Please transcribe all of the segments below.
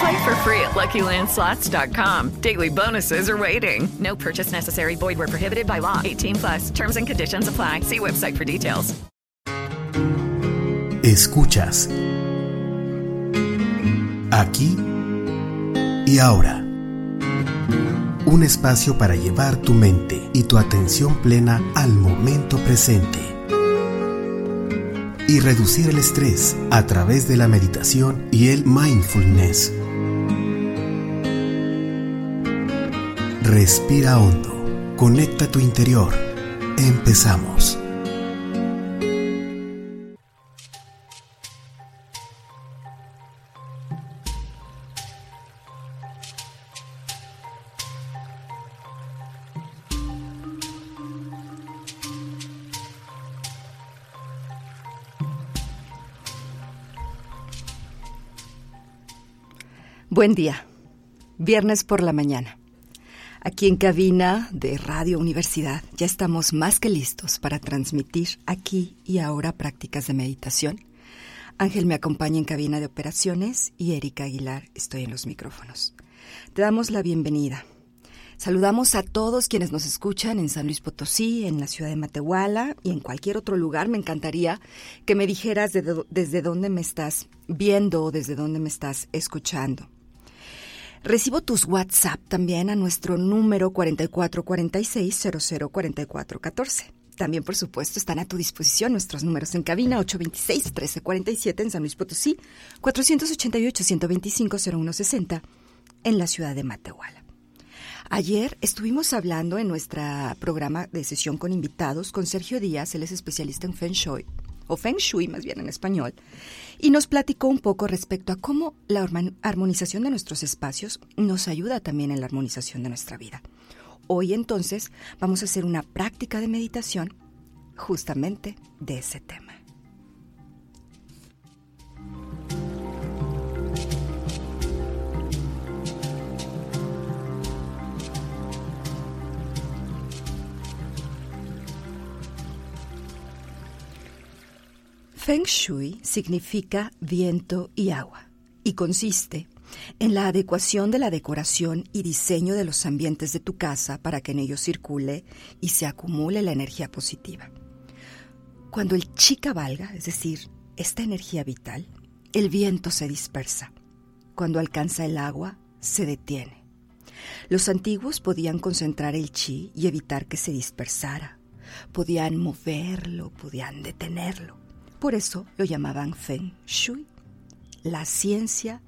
Play for free at LuckyLandSlots.com. Daily bonuses are waiting. No purchase necessary. Void where prohibited by law. 18 plus. Terms and conditions apply. See website for details. Escuchas. Aquí y ahora. Un espacio para llevar tu mente y tu atención plena al momento presente. Y reducir el estrés a través de la meditación y el mindfulness. Respira hondo. Conecta tu interior. Empezamos. Buen día. Viernes por la mañana. Aquí en cabina de Radio Universidad ya estamos más que listos para transmitir aquí y ahora prácticas de meditación. Ángel me acompaña en cabina de operaciones y Erika Aguilar estoy en los micrófonos. Te damos la bienvenida. Saludamos a todos quienes nos escuchan en San Luis Potosí, en la ciudad de Matehuala y en cualquier otro lugar. Me encantaría que me dijeras desde dónde me estás viendo o desde dónde me estás escuchando. Recibo tus WhatsApp también a nuestro número 4446-004414. También, por supuesto, están a tu disposición nuestros números en cabina 826-1347 en San Luis Potosí, 488-125-0160 en la ciudad de Matehuala. Ayer estuvimos hablando en nuestro programa de sesión con invitados con Sergio Díaz, él es especialista en Feng Shui, o Feng Shui más bien en español, y nos platicó un poco respecto a cómo la armonización de nuestros espacios nos ayuda también en la armonización de nuestra vida. Hoy entonces vamos a hacer una práctica de meditación justamente de ese tema. Feng Shui significa viento y agua y consiste en la adecuación de la decoración y diseño de los ambientes de tu casa para que en ellos circule y se acumule la energía positiva. Cuando el chi cabalga, es decir, esta energía vital, el viento se dispersa. Cuando alcanza el agua, se detiene. Los antiguos podían concentrar el chi y evitar que se dispersara. Podían moverlo, podían detenerlo. Por eso lo llamaban Feng Shui, la ciencia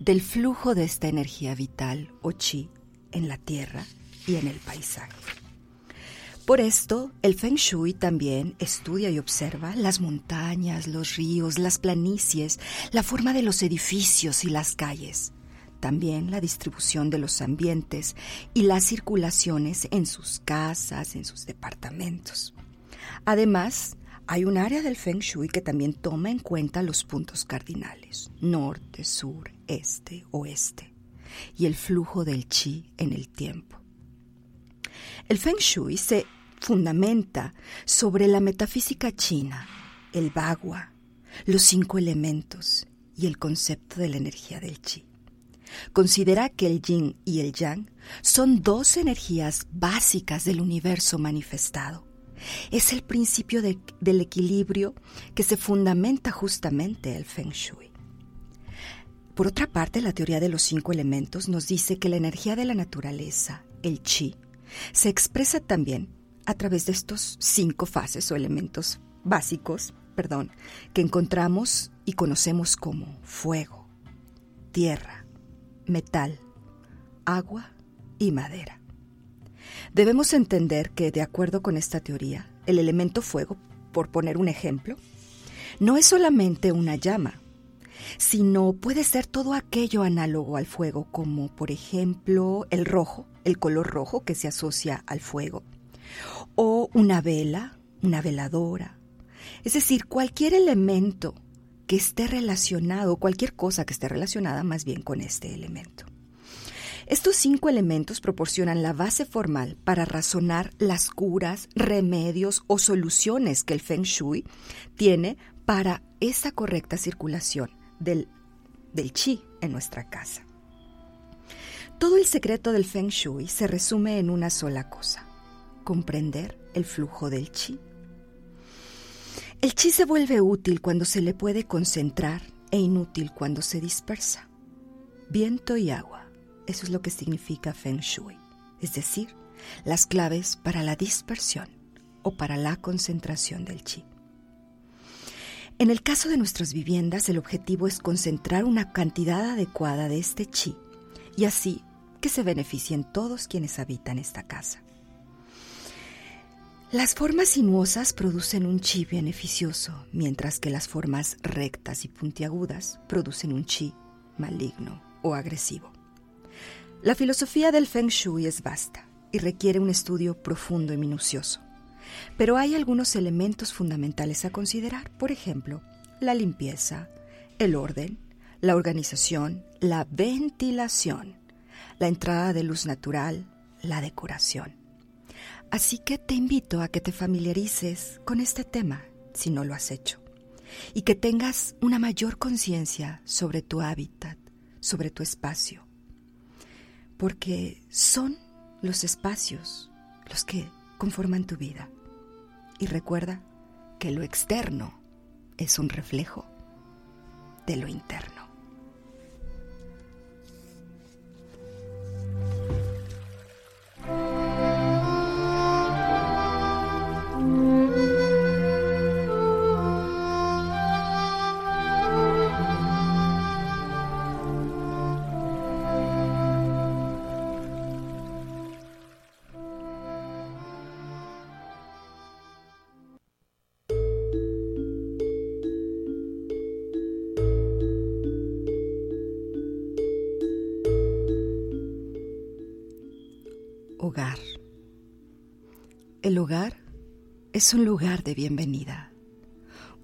del flujo de esta energía vital o chi en la tierra y en el paisaje. Por esto, el Feng Shui también estudia y observa las montañas, los ríos, las planicies, la forma de los edificios y las calles, también la distribución de los ambientes y las circulaciones en sus casas, en sus departamentos. Además, hay un área del Feng Shui que también toma en cuenta los puntos cardinales, norte, sur, este, oeste, y el flujo del chi en el tiempo. El Feng Shui se fundamenta sobre la metafísica china, el bagua, los cinco elementos y el concepto de la energía del chi. Considera que el yin y el yang son dos energías básicas del universo manifestado es el principio del equilibrio que se fundamenta justamente el Feng Shui. Por otra parte, la teoría de los cinco elementos nos dice que la energía de la naturaleza, el chi, se expresa también a través de estos cinco fases o elementos básicos, perdón, que encontramos y conocemos como fuego, tierra, metal, agua y madera. Debemos entender que, de acuerdo con esta teoría, el elemento fuego, por poner un ejemplo, no es solamente una llama, sino puede ser todo aquello análogo al fuego, como por ejemplo el rojo, el color rojo que se asocia al fuego, o una vela, una veladora, es decir, cualquier elemento que esté relacionado, cualquier cosa que esté relacionada más bien con este elemento. Estos cinco elementos proporcionan la base formal para razonar las curas, remedios o soluciones que el Feng Shui tiene para esa correcta circulación del, del chi en nuestra casa. Todo el secreto del Feng Shui se resume en una sola cosa, comprender el flujo del chi. El chi se vuelve útil cuando se le puede concentrar e inútil cuando se dispersa. Viento y agua eso es lo que significa Feng Shui, es decir, las claves para la dispersión o para la concentración del chi. En el caso de nuestras viviendas, el objetivo es concentrar una cantidad adecuada de este chi y así que se beneficien todos quienes habitan esta casa. Las formas sinuosas producen un chi beneficioso, mientras que las formas rectas y puntiagudas producen un chi maligno o agresivo. La filosofía del Feng Shui es vasta y requiere un estudio profundo y minucioso. Pero hay algunos elementos fundamentales a considerar, por ejemplo, la limpieza, el orden, la organización, la ventilación, la entrada de luz natural, la decoración. Así que te invito a que te familiarices con este tema si no lo has hecho y que tengas una mayor conciencia sobre tu hábitat, sobre tu espacio, porque son los espacios los que conforman tu vida. Y recuerda que lo externo es un reflejo de lo interno. Es un lugar de bienvenida,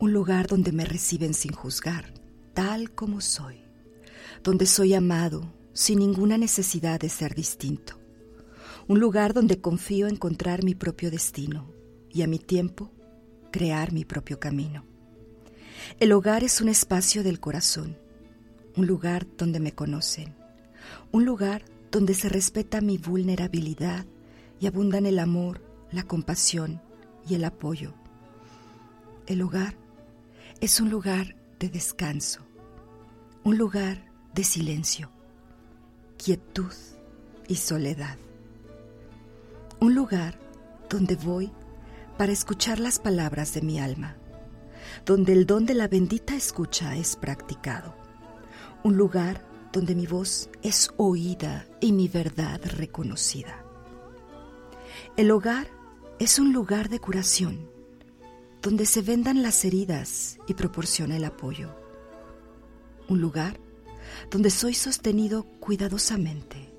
un lugar donde me reciben sin juzgar, tal como soy, donde soy amado sin ninguna necesidad de ser distinto, un lugar donde confío encontrar mi propio destino y a mi tiempo crear mi propio camino. El hogar es un espacio del corazón, un lugar donde me conocen, un lugar donde se respeta mi vulnerabilidad y abundan el amor, la compasión y el apoyo. El hogar es un lugar de descanso, un lugar de silencio, quietud y soledad. Un lugar donde voy para escuchar las palabras de mi alma, donde el don de la bendita escucha es practicado. Un lugar donde mi voz es oída y mi verdad reconocida. El hogar es un lugar de curación, donde se vendan las heridas y proporciona el apoyo. Un lugar donde soy sostenido cuidadosamente,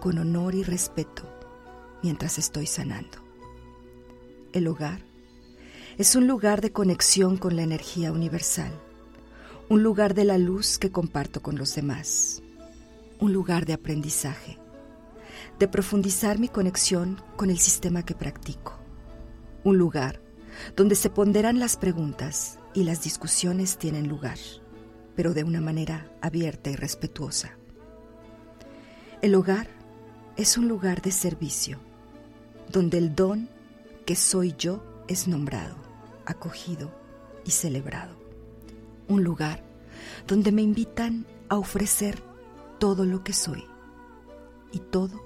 con honor y respeto, mientras estoy sanando. El hogar es un lugar de conexión con la energía universal un lugar de la luz que comparto con los demás, un lugar de aprendizaje, de profundizar mi conexión con el sistema que practico, un lugar donde se ponderan las preguntas y las discusiones tienen lugar, pero de una manera abierta y respetuosa. El hogar es un lugar de servicio, donde el don que soy yo es nombrado, acogido y celebrado un lugar donde me invitan a ofrecer todo lo que soy y todo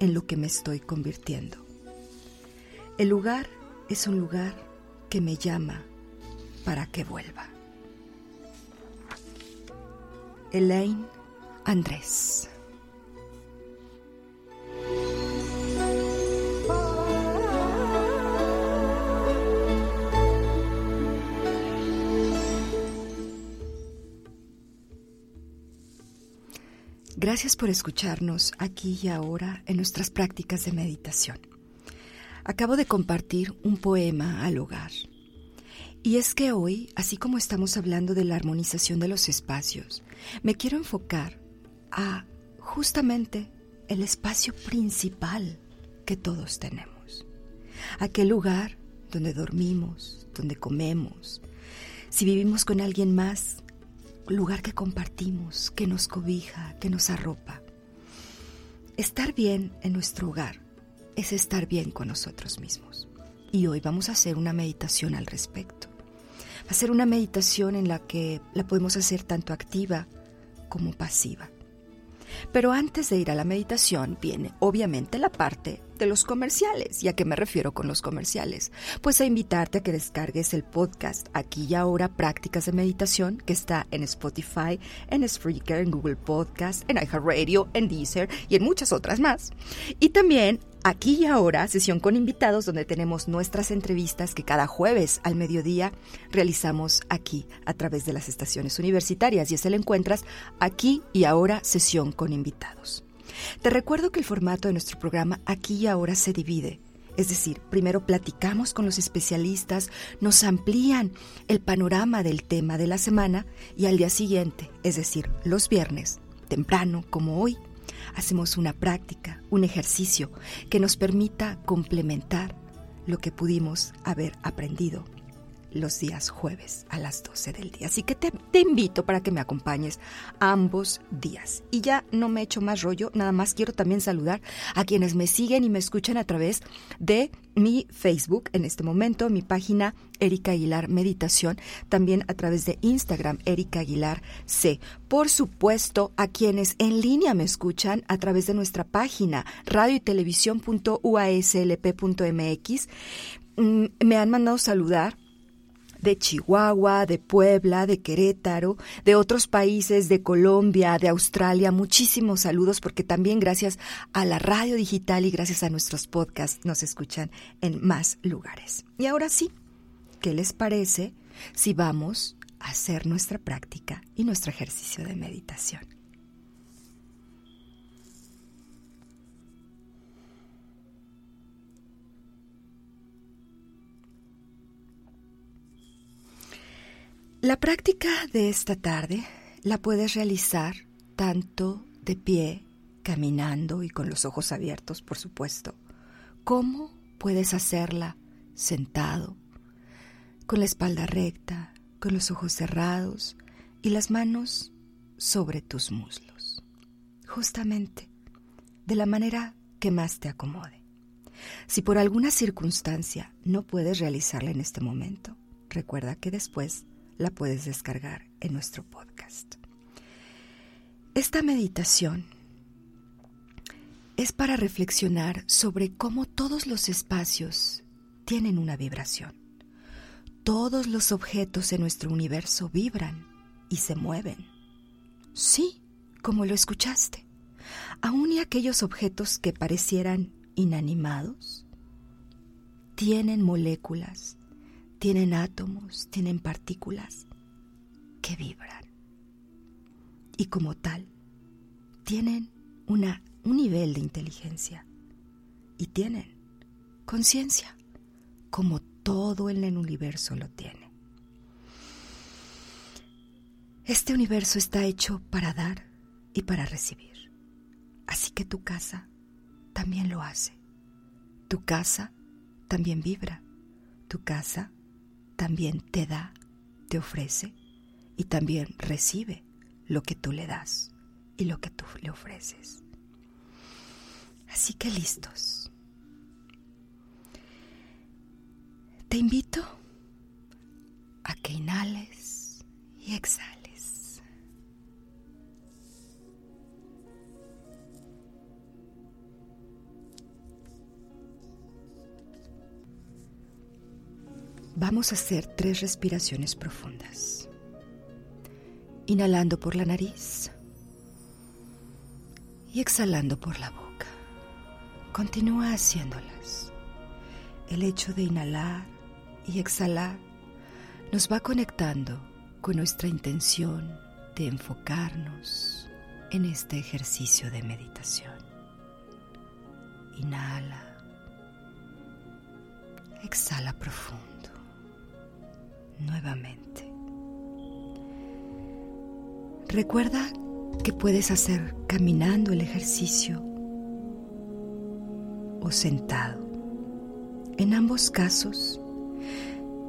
en lo que me estoy convirtiendo. El lugar es un lugar que me llama para que vuelva. Elaine Andrés. Gracias por escucharnos aquí y ahora en nuestras prácticas de meditación. Acabo de compartir un poema al hogar. Y es que hoy, así como estamos hablando de la armonización de los espacios, me quiero enfocar a justamente el espacio principal que todos tenemos. Aquel lugar donde dormimos, donde comemos. Si vivimos con alguien más, lugar que compartimos, que nos cobija, que nos arropa. Estar bien en nuestro hogar es estar bien con nosotros mismos. Y hoy vamos a hacer una meditación al respecto. Va a ser una meditación en la que la podemos hacer tanto activa como pasiva. Pero antes de ir a la meditación viene obviamente la parte de los comerciales. ¿Y a qué me refiero con los comerciales? Pues a invitarte a que descargues el podcast Aquí y Ahora Prácticas de Meditación que está en Spotify, en Spreaker, en Google Podcast, en iHeartRadio, en Deezer y en muchas otras más. Y también Aquí y ahora, sesión con invitados donde tenemos nuestras entrevistas que cada jueves al mediodía realizamos aquí a través de las estaciones universitarias y ese lo encuentras aquí y ahora sesión con invitados. Te recuerdo que el formato de nuestro programa aquí y ahora se divide. Es decir, primero platicamos con los especialistas, nos amplían el panorama del tema de la semana y al día siguiente, es decir, los viernes, temprano como hoy, hacemos una práctica, un ejercicio que nos permita complementar lo que pudimos haber aprendido los días jueves a las 12 del día. Así que te, invito para que me acompañes ambos días. Y ya no me echo más rollo, nada más quiero también saludar a quienes me siguen y me escuchan a través de mi Facebook en este momento, mi página Erika Aguilar Meditación, también a través de Instagram Erika Aguilar C. Por supuesto, a quienes en línea me escuchan a través de nuestra página radio y televisión.uaslp.mx, mm, me han mandado saludar de Chihuahua, de Puebla, de Querétaro, de otros países, de Colombia, de Australia. Muchísimos saludos porque también gracias a la radio digital y gracias a nuestros podcasts nos escuchan en más lugares. Y ahora sí, ¿qué les parece si vamos a hacer nuestra práctica y nuestro ejercicio de meditación? La práctica de esta tarde la puedes realizar tanto de pie, caminando y con los ojos abiertos, por supuesto, como puedes hacerla sentado, con la espalda recta, con los ojos cerrados y las manos sobre tus muslos, justamente de la manera que más te acomode. Si por alguna circunstancia no puedes realizarla en este momento, recuerda que después la puedes descargar en nuestro podcast. Esta meditación es para reflexionar sobre cómo todos los espacios tienen una vibración. Todos los objetos en nuestro universo vibran y se mueven. Sí, como lo escuchaste. Aún y aquellos objetos que parecieran inanimados tienen moléculas tienen átomos, tienen partículas que vibran. Y como tal, tienen una, un nivel de inteligencia y tienen conciencia, como todo en el universo lo tiene. Este universo está hecho para dar y para recibir. Así que tu casa también lo hace. Tu casa también vibra. Tu casa también te da, te ofrece y también recibe lo que tú le das y lo que tú le ofreces. Así que listos. Te invito a que inhales y exhales. Vamos a hacer tres respiraciones profundas. Inhalando por la nariz y exhalando por la boca. Continúa haciéndolas. El hecho de inhalar y exhalar nos va conectando con nuestra intención de enfocarnos en este ejercicio de meditación. Inhala. Exhala profundo. Nuevamente. Recuerda que puedes hacer caminando el ejercicio o sentado. En ambos casos,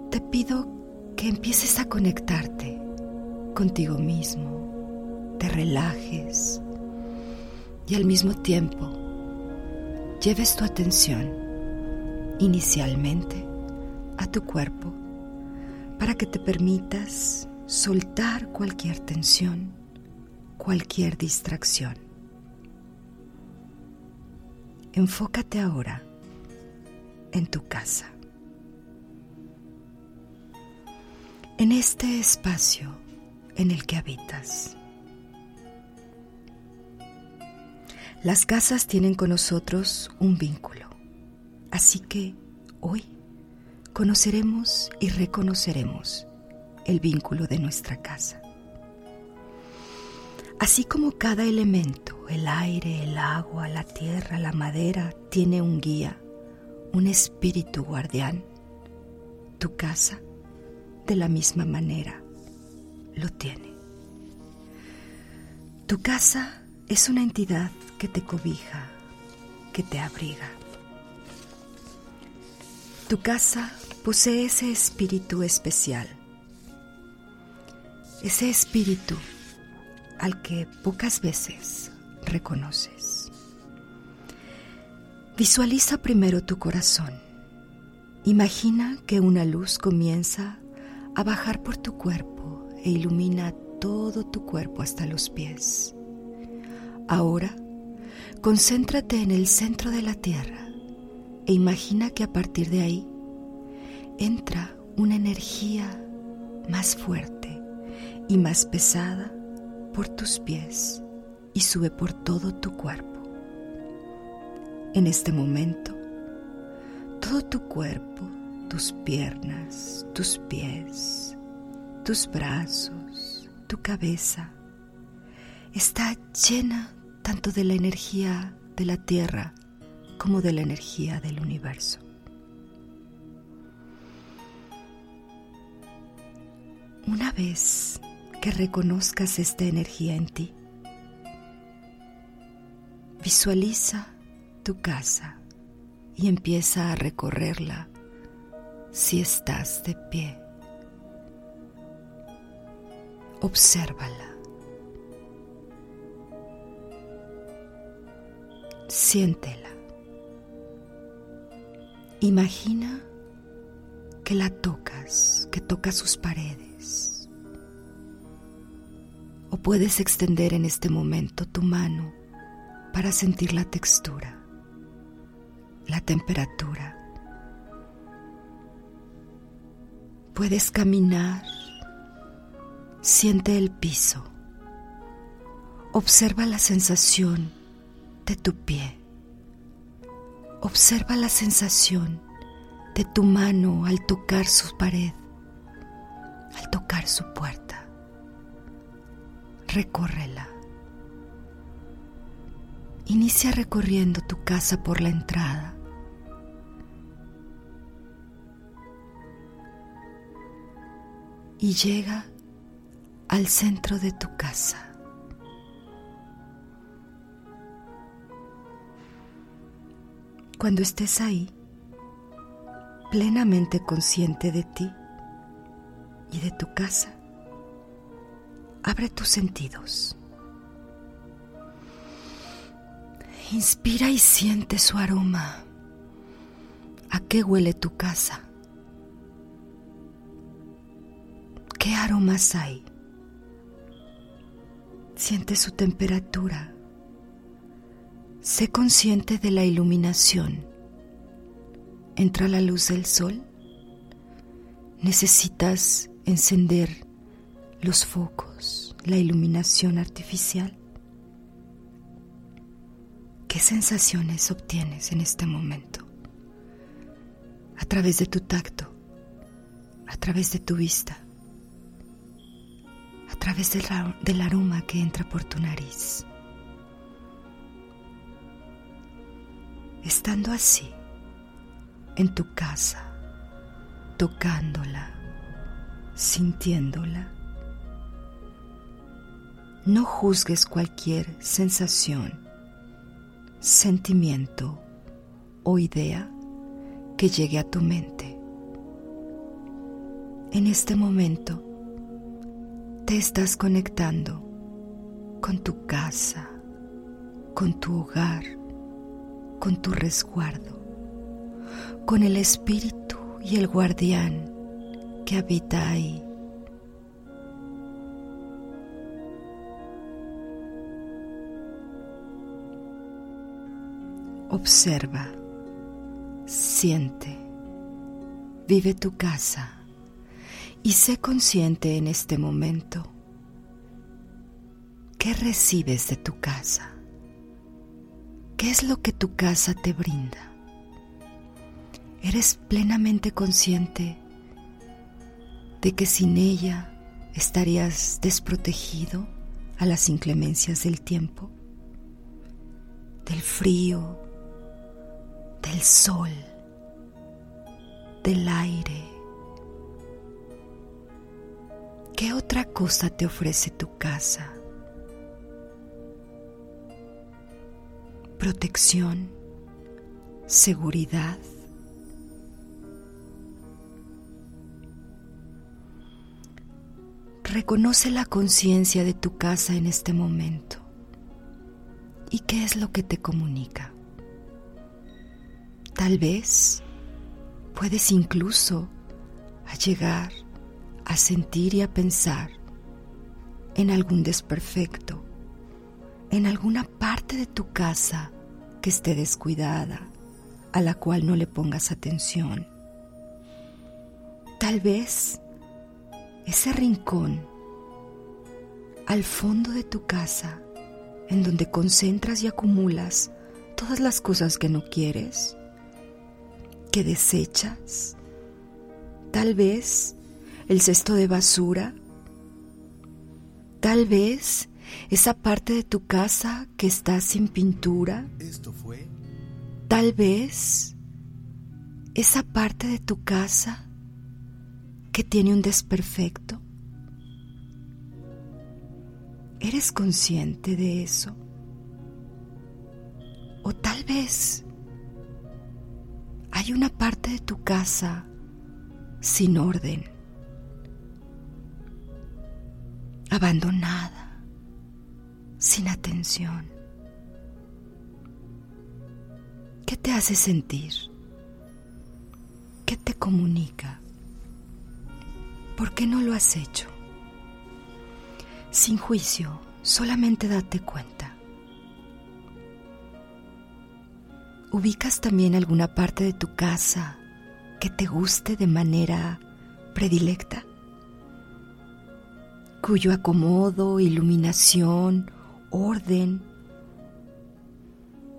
te pido que empieces a conectarte contigo mismo, te relajes y al mismo tiempo lleves tu atención inicialmente a tu cuerpo para que te permitas soltar cualquier tensión, cualquier distracción. Enfócate ahora en tu casa. En este espacio en el que habitas. Las casas tienen con nosotros un vínculo, así que hoy conoceremos y reconoceremos el vínculo de nuestra casa. Así como cada elemento, el aire, el agua, la tierra, la madera, tiene un guía, un espíritu guardián, tu casa, de la misma manera, lo tiene. Tu casa es una entidad que te cobija, que te abriga. Tu casa posee ese espíritu especial, ese espíritu al que pocas veces reconoces. Visualiza primero tu corazón. Imagina que una luz comienza a bajar por tu cuerpo e ilumina todo tu cuerpo hasta los pies. Ahora, concéntrate en el centro de la tierra e imagina que a partir de ahí entra una energía más fuerte y más pesada por tus pies y sube por todo tu cuerpo. En este momento, todo tu cuerpo, tus piernas, tus pies, tus brazos, tu cabeza, está llena tanto de la energía de la tierra como de la energía del universo. Una vez que reconozcas esta energía en ti, visualiza tu casa y empieza a recorrerla si estás de pie. Obsérvala. Siéntela. Imagina que la tocas, que toca sus paredes. O puedes extender en este momento tu mano para sentir la textura, la temperatura. Puedes caminar, siente el piso, observa la sensación de tu pie, observa la sensación de tu mano al tocar su pared, al tocar su puerta. Recórrela. Inicia recorriendo tu casa por la entrada. Y llega al centro de tu casa. Cuando estés ahí, plenamente consciente de ti y de tu casa, abre tus sentidos. Inspira y siente su aroma. ¿A qué huele tu casa? ¿Qué aromas hay? Siente su temperatura. Sé consciente de la iluminación. Entra la luz del sol necesitas encender los focos, la iluminación artificial. ¿Qué sensaciones obtienes en este momento? A través de tu tacto, a través de tu vista, a través del, del aroma que entra por tu nariz. Estando así, en tu casa, tocándola, sintiéndola, no juzgues cualquier sensación, sentimiento o idea que llegue a tu mente. En este momento te estás conectando con tu casa, con tu hogar, con tu resguardo, con el espíritu y el guardián que habita ahí. Observa, siente, vive tu casa y sé consciente en este momento qué recibes de tu casa, qué es lo que tu casa te brinda. Eres plenamente consciente de que sin ella estarías desprotegido a las inclemencias del tiempo, del frío, del sol, del aire. ¿Qué otra cosa te ofrece tu casa? Protección, seguridad. Reconoce la conciencia de tu casa en este momento. ¿Y qué es lo que te comunica? Tal vez puedes incluso llegar a sentir y a pensar en algún desperfecto, en alguna parte de tu casa que esté descuidada, a la cual no le pongas atención. Tal vez ese rincón al fondo de tu casa en donde concentras y acumulas todas las cosas que no quieres, que desechas, tal vez el cesto de basura, tal vez esa parte de tu casa que está sin pintura, Esto fue tal vez esa parte de tu casa que tiene un desperfecto. ¿Eres consciente de eso? O tal vez hay una parte de tu casa sin orden, abandonada, sin atención. ¿Qué te hace sentir? ¿Qué te comunica? ¿Por qué no lo has hecho? Sin juicio, solamente date cuenta. ¿Ubicas también alguna parte de tu casa que te guste de manera predilecta? Cuyo acomodo, iluminación, orden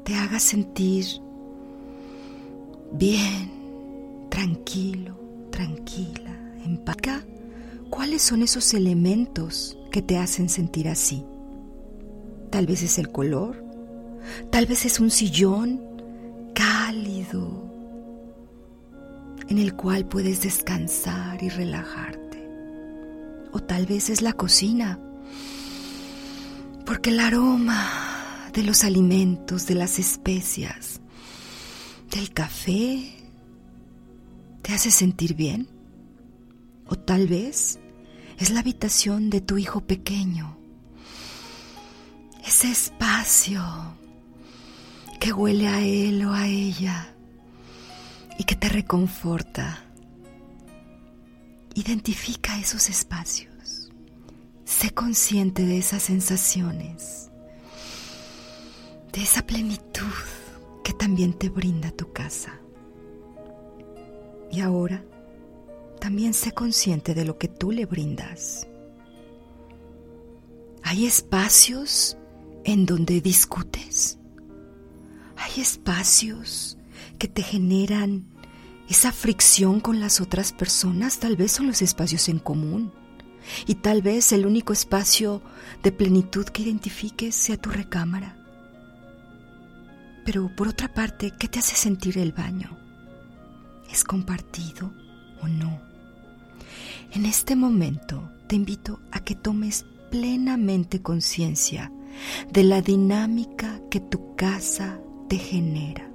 te haga sentir bien, tranquilo, tranquila, paz. ¿Cuáles son esos elementos que te hacen sentir así? Tal vez es el color, tal vez es un sillón cálido en el cual puedes descansar y relajarte. O tal vez es la cocina, porque el aroma de los alimentos, de las especias, del café, te hace sentir bien. O tal vez es la habitación de tu hijo pequeño. Ese espacio que huele a él o a ella y que te reconforta. Identifica esos espacios. Sé consciente de esas sensaciones, de esa plenitud que también te brinda tu casa. Y ahora también sé consciente de lo que tú le brindas. Hay espacios en donde discutes. Hay espacios que te generan esa fricción con las otras personas. Tal vez son los espacios en común. Y tal vez el único espacio de plenitud que identifiques sea tu recámara. Pero por otra parte, ¿qué te hace sentir el baño? ¿Es compartido o no? En este momento te invito a que tomes plenamente conciencia de la dinámica que tu casa te genera.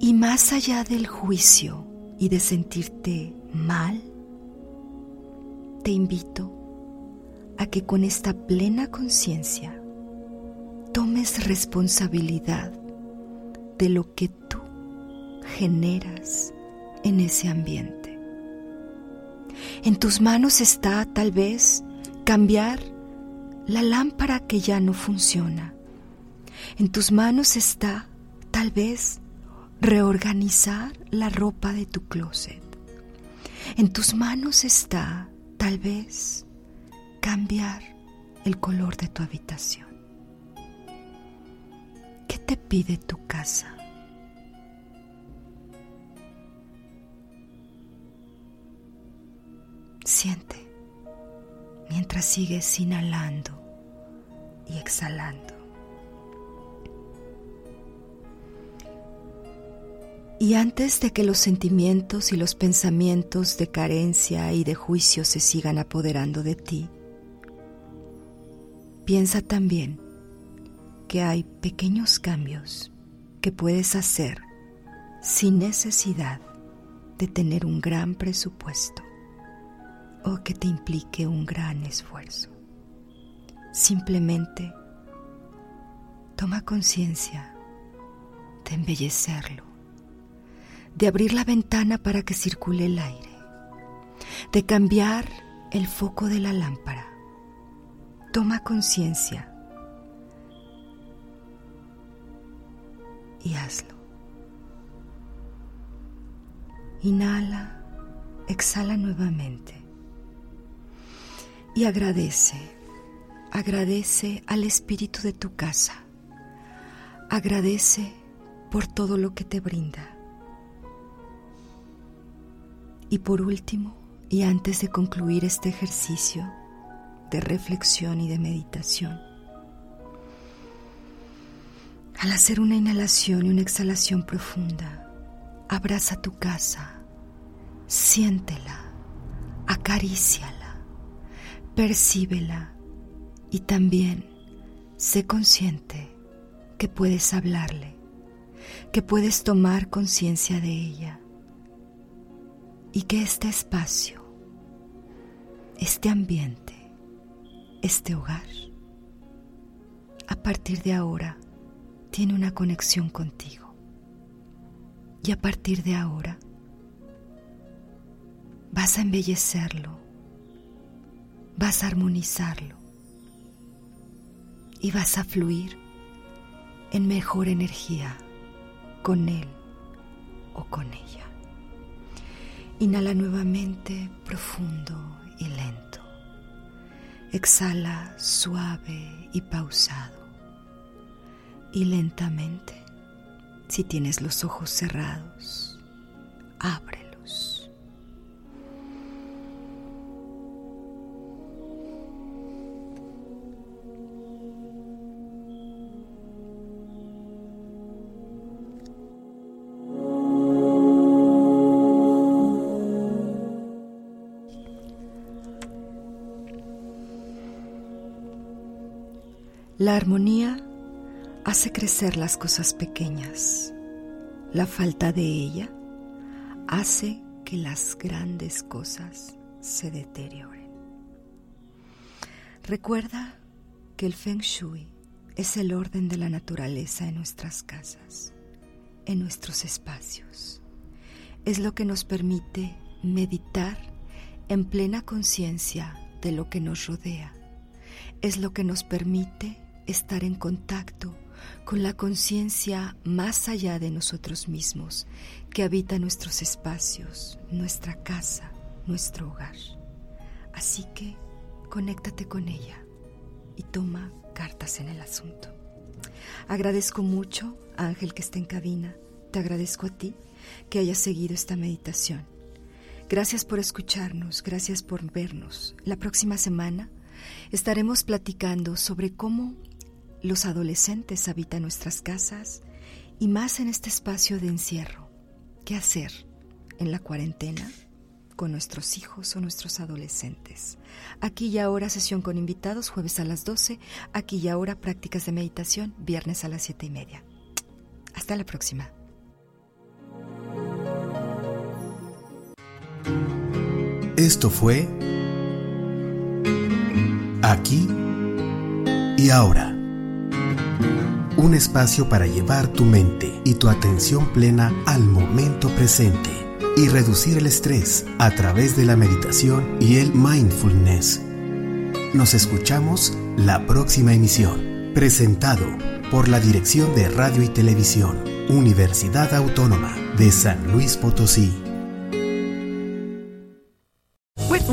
Y más allá del juicio y de sentirte mal, te invito a que con esta plena conciencia tomes responsabilidad de lo que tú generas en ese ambiente. En tus manos está tal vez cambiar la lámpara que ya no funciona. En tus manos está tal vez reorganizar la ropa de tu closet. En tus manos está tal vez cambiar el color de tu habitación. ¿Qué te pide tu casa? Siente mientras sigues inhalando y exhalando. Y antes de que los sentimientos y los pensamientos de carencia y de juicio se sigan apoderando de ti, piensa también que hay pequeños cambios que puedes hacer sin necesidad de tener un gran presupuesto o que te implique un gran esfuerzo. Simplemente toma conciencia de embellecerlo, de abrir la ventana para que circule el aire, de cambiar el foco de la lámpara. Toma conciencia y hazlo. Inhala, exhala nuevamente y agradece, agradece al espíritu de tu casa, agradece por todo lo que te brinda. Y por último, y antes de concluir este ejercicio de reflexión y de meditación, al hacer una inhalación y una exhalación profunda, abraza tu casa, siéntela, acaríciala, percíbela y también sé consciente que puedes hablarle, que puedes tomar conciencia de ella y que este espacio, este ambiente, este hogar, a partir de ahora, tiene una conexión contigo. Y a partir de ahora vas a embellecerlo, vas a armonizarlo y vas a fluir en mejor energía con él o con ella. Inhala nuevamente profundo y lento. Exhala suave y pausado y lentamente, si tienes los ojos cerrados, ábrelos. La armonía hace crecer las cosas pequeñas. La falta de ella hace que las grandes cosas se deterioren. Recuerda que el feng shui es el orden de la naturaleza en nuestras casas, en nuestros espacios. Es lo que nos permite meditar en plena conciencia de lo que nos rodea. Es lo que nos permite estar en contacto con la conciencia más allá de nosotros mismos, que habita nuestros espacios, nuestra casa, nuestro hogar. Así que conéctate con ella y toma cartas en el asunto. Agradezco mucho a Ángel que está en cabina. Te agradezco a ti que hayas seguido esta meditación. Gracias por escucharnos, gracias por vernos. La próxima semana estaremos platicando sobre cómo los adolescentes habitan nuestras casas y más en este espacio de encierro. ¿Qué hacer en la cuarentena con nuestros hijos o nuestros adolescentes? Aquí y ahora sesión con invitados, jueves a las 12. Aquí y ahora prácticas de meditación, viernes a las 7 y media. Hasta la próxima. Esto fue Aquí y ahora. Un espacio para llevar tu mente y tu atención plena al momento presente y reducir el estrés a través de la meditación y el mindfulness. Nos escuchamos la próxima emisión, presentado por la Dirección de Radio y Televisión, Universidad Autónoma de San Luis Potosí.